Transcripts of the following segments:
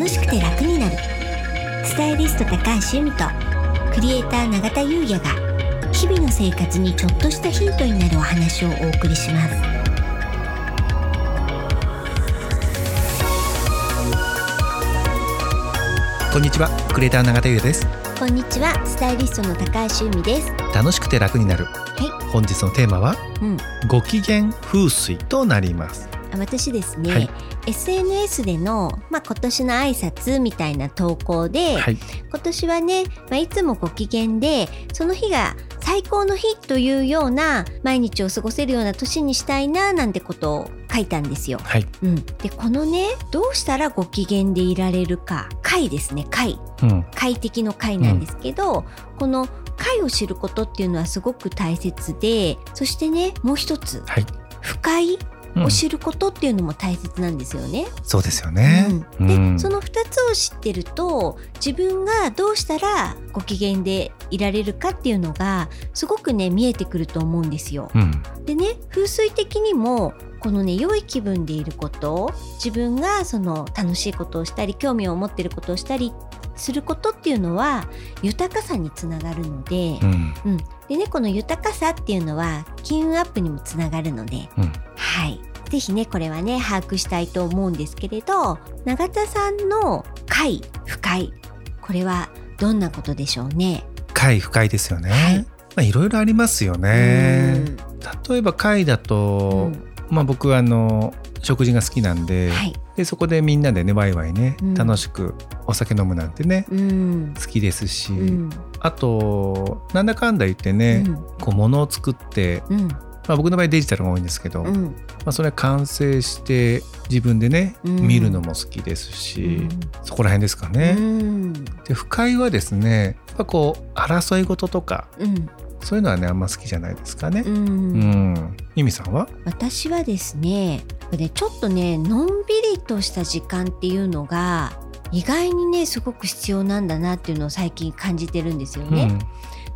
楽しくて楽になる。スタイリスト高橋由美とクリエイター永田優也が日々の生活にちょっとしたヒントになるお話をお送りします。こんにちはクリエイター永田優也です。こんにちはスタイリストの高橋由美です。楽しくて楽になる。はい。本日のテーマはうん。ご機嫌風水となります。あ私ですね、はい。SNS での、まあ、今年の挨拶みたいな投稿で、はい。今年はね、まあ、いつもご機嫌でその日が最高の日というような毎日を過ごせるような年にしたいななんてことを書いたんですよ。はい。うん、でこのねどうしたらご機嫌でいられるか。快ですね快うん。快適の快なんですけど、この快を知ることっていうのはすごく大切でそしてねもう一つはい、不快うんを知ることっていうのも大切なんですよね。そうですよね、うん。で、うん。その2つを知ってると自分がどうしたらご機嫌でいられるかっていうのがすごくね見えてくると思うんですよ。うん。でね風水的にもこのね良い気分でいること自分がその楽しいことをしたり興味を持ってることをしたりすることっていうのは豊かさにつながるので、うん。うん、でねこの豊かさっていうのは金運アップにもつながるので、うん。はい。ぜひね、これはね、把握したいと思うんですけれど、永田さんの快、不快、これはどんなことでしょうね？快不快ですよね、はい。まあいろいろありますよね。例えば快だうと、ん。まあ僕はあの食事が好きなんで,、はい。でそこでみんなでねワイワイね、うん楽しくお酒飲むなんてねうん。好きですし、うん。あとなんだかんだ言ってね、こう物を作って、うん。まあ、僕の場合デジタルが多いんですけど、まうん。あ、それ完成して自分でね、うん見るのも好きですし、うんそこら辺ですかうね。ん。で不快はですねやっぱこう争い事とかうん。そういうのはねあんま好きじゃないですかね。う。うんん、ゆみさんは？私はですね、これちょっとね、のんびりとした時間っていうのが、意外にね、すごく必要なんだなっていうのを最近感じてるんですよね。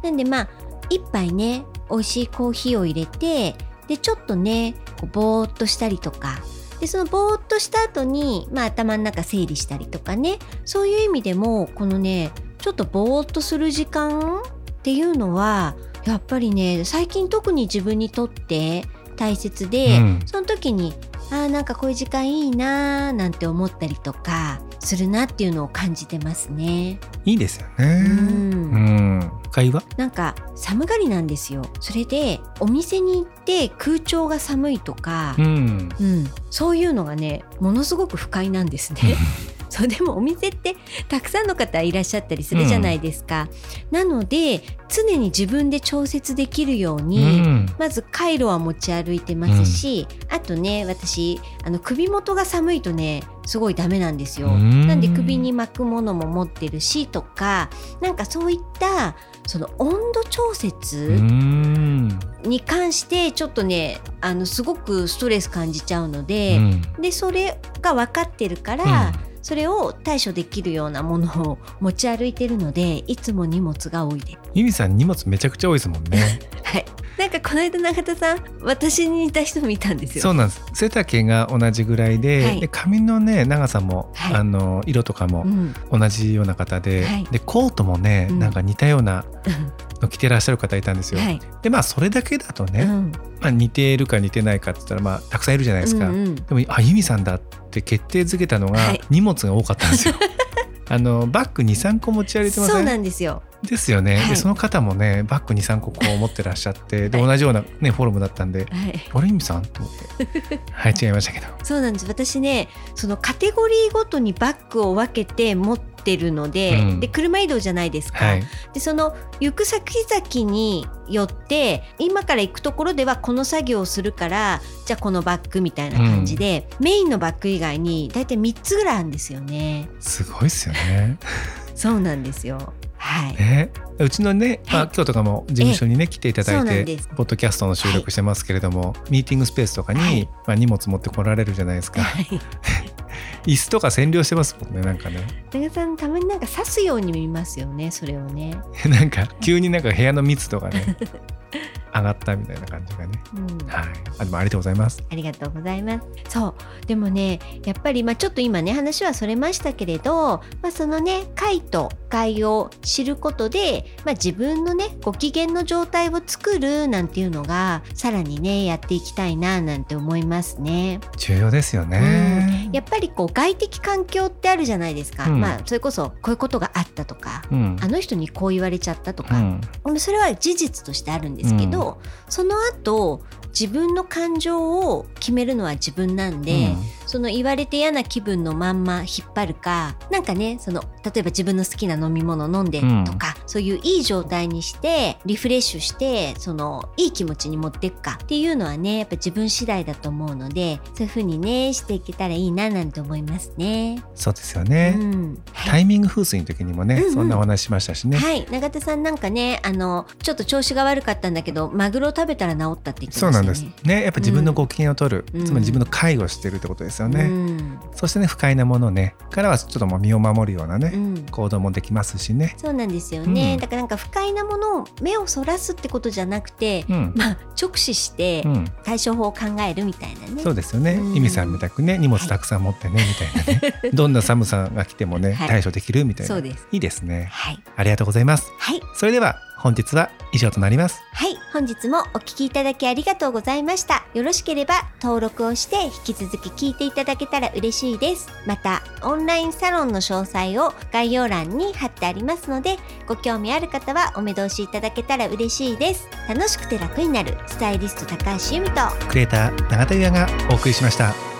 なんでまあ一杯ね美味しいコーヒーを入れてでちょっとねこうぼーっとしたりとかでそのぼーっとした後にまあ頭の中整理したりとかねそういう意味でもこのねちょっとぼーっとする時間っていうのはやっぱりね最近特に自分にとって大切で、うんその時にあーなんかこういう時間いいなーなんて思ったりとかするなっていうのを感じてますね。いいですようね。んうん、不快はなんか寒がりなんですよそれでお店に行って空調が寒いとかう、んうんそういうのがねものすごく不快なんですね。そうでもお店ってたくさんの方いらっしゃったりするじゃないですか。なので常に自分で調節できるよううに、ん。まずカイロは持ち歩いてますし、あとね私あの首元が寒いとねすごいダメなんですよ。うん。なんで首に巻くものも持ってるしとかなんかそういったその温度調節うん。に関してちょっとねあのすごくストレス感じちゃうのうで、ん。でそれが分かってるから、それを対処できるようなものを持ち歩いてるのでいつも荷物が多いです。ゆみさん荷物めちゃくちゃ多いですもんね。はい、なんかこの間永田さん私に似た人見たんですよ。そうなんです。背丈が同じぐらいで、はいで髪のね長さも、はいあの色とかもうん同じような方で、はいでコートもね、うんなんか似たようなの着てらっしゃる方いたんですよ。はい、でまあそれだけだとね、うん。まあ、似ているか似てないかって言ったらまあたくさんいるじゃないですか。うんうん。でもあユミさんだって決定づけたのが、はい。荷物が多かったんですよ。あのバッグ23個持ち歩いてません？そうなんですよ。ですよね、はい。でその方もねバッグ23個こう持ってらっしゃってではい。同じような、ね、フォルムだったんではい「あれユミさん?」と思って。はい違いましたけど。そうなんです。私ねそのカテゴリーごとにバッグを分けて持ってるので,、うん。で車移動じゃないですか、はい。でその行く先々によって今から行くところではこの作業をするからじゃあこのバッグみたいな感じで、メインのバッグ以外に大体3つぐらいあるんですよね。すごいっすよね。そうなんですよ。はい、ねうちのね、まあ、はい今日とかも事務所にね、来ていただいてポッドキャストの収録してますけれども、ミーティングスペースとかに、はい。まあ、荷物持ってこられるじゃないですか。はい椅子とか占領してますもんねなんかね。長さんたまになんか刺すように見ますよねそれをね。なんか急になんか部屋の密度がね 上がったみたいな感じがね、うん、はい。あでもありがとうございます。ありがとうございます。そう。でもねやっぱりまあちょっと今ね話はそれましたけれど、まあ、そのね快と快を知ることで、まあ、自分のねご機嫌の状態を作るなんていうのがさらにねやっていきたいななんて思いますね。重要ですよね、うん、やっぱりこう外的環境ってあるじゃないですか、うん、まあそれこそこういうことがあったとか、うん、あの人にこう言われちゃったとか、うん、それは事実としてあるんですけど、その後自分の感情を決めるのは自分なんで、うん、その言われて嫌な気分のまんま引っ張るかなんかねその例えば自分の好きな飲み物飲んでとか、うん、そういういい状態にしてリフレッシュしてそのいい気持ちに持っていくかっていうのはねやっぱ自分次第だと思うのでそういう風にねしていけたらいいななんて思いますね。そうですよね、うん、タイミング風水の時にもね、うんうん、そんなお話しましたしね。はい。永田さんなんかねあのちょっと調子が悪かったんだけどマグロ食べたら治ったって言ってましたね。んです。ねやっぱ自分のご機嫌を取る、うん、つまり自分の介護してるってことですよね、うん、そしてね不快なものねからはちょっともう身を守るようなね、うん、行動もできますしね。そうなんですよね、だからなんか不快なものを目をそらすってことじゃなくて、まあ直視して対処法を考えるみたいなね、そうですよね、意味さんみたくね荷物たくさん持ってね、はい、みたいなね。どんな寒さが来てもね、対処できるみたいな、そうです。いいですね、はい、ありがとうございます、はい、それでは本日は以上となります。はい本日もお聞きいただきありがとうございました。よろしければ登録をして引き続き聞いていただけたら嬉しいです。またオンラインサロンの詳細を概要欄に貼ってありますのでご興味ある方はお目通しいただけたら嬉しいです。楽しくて楽になるスタイリスト高橋由美とクリエイター永田優也がお送りしました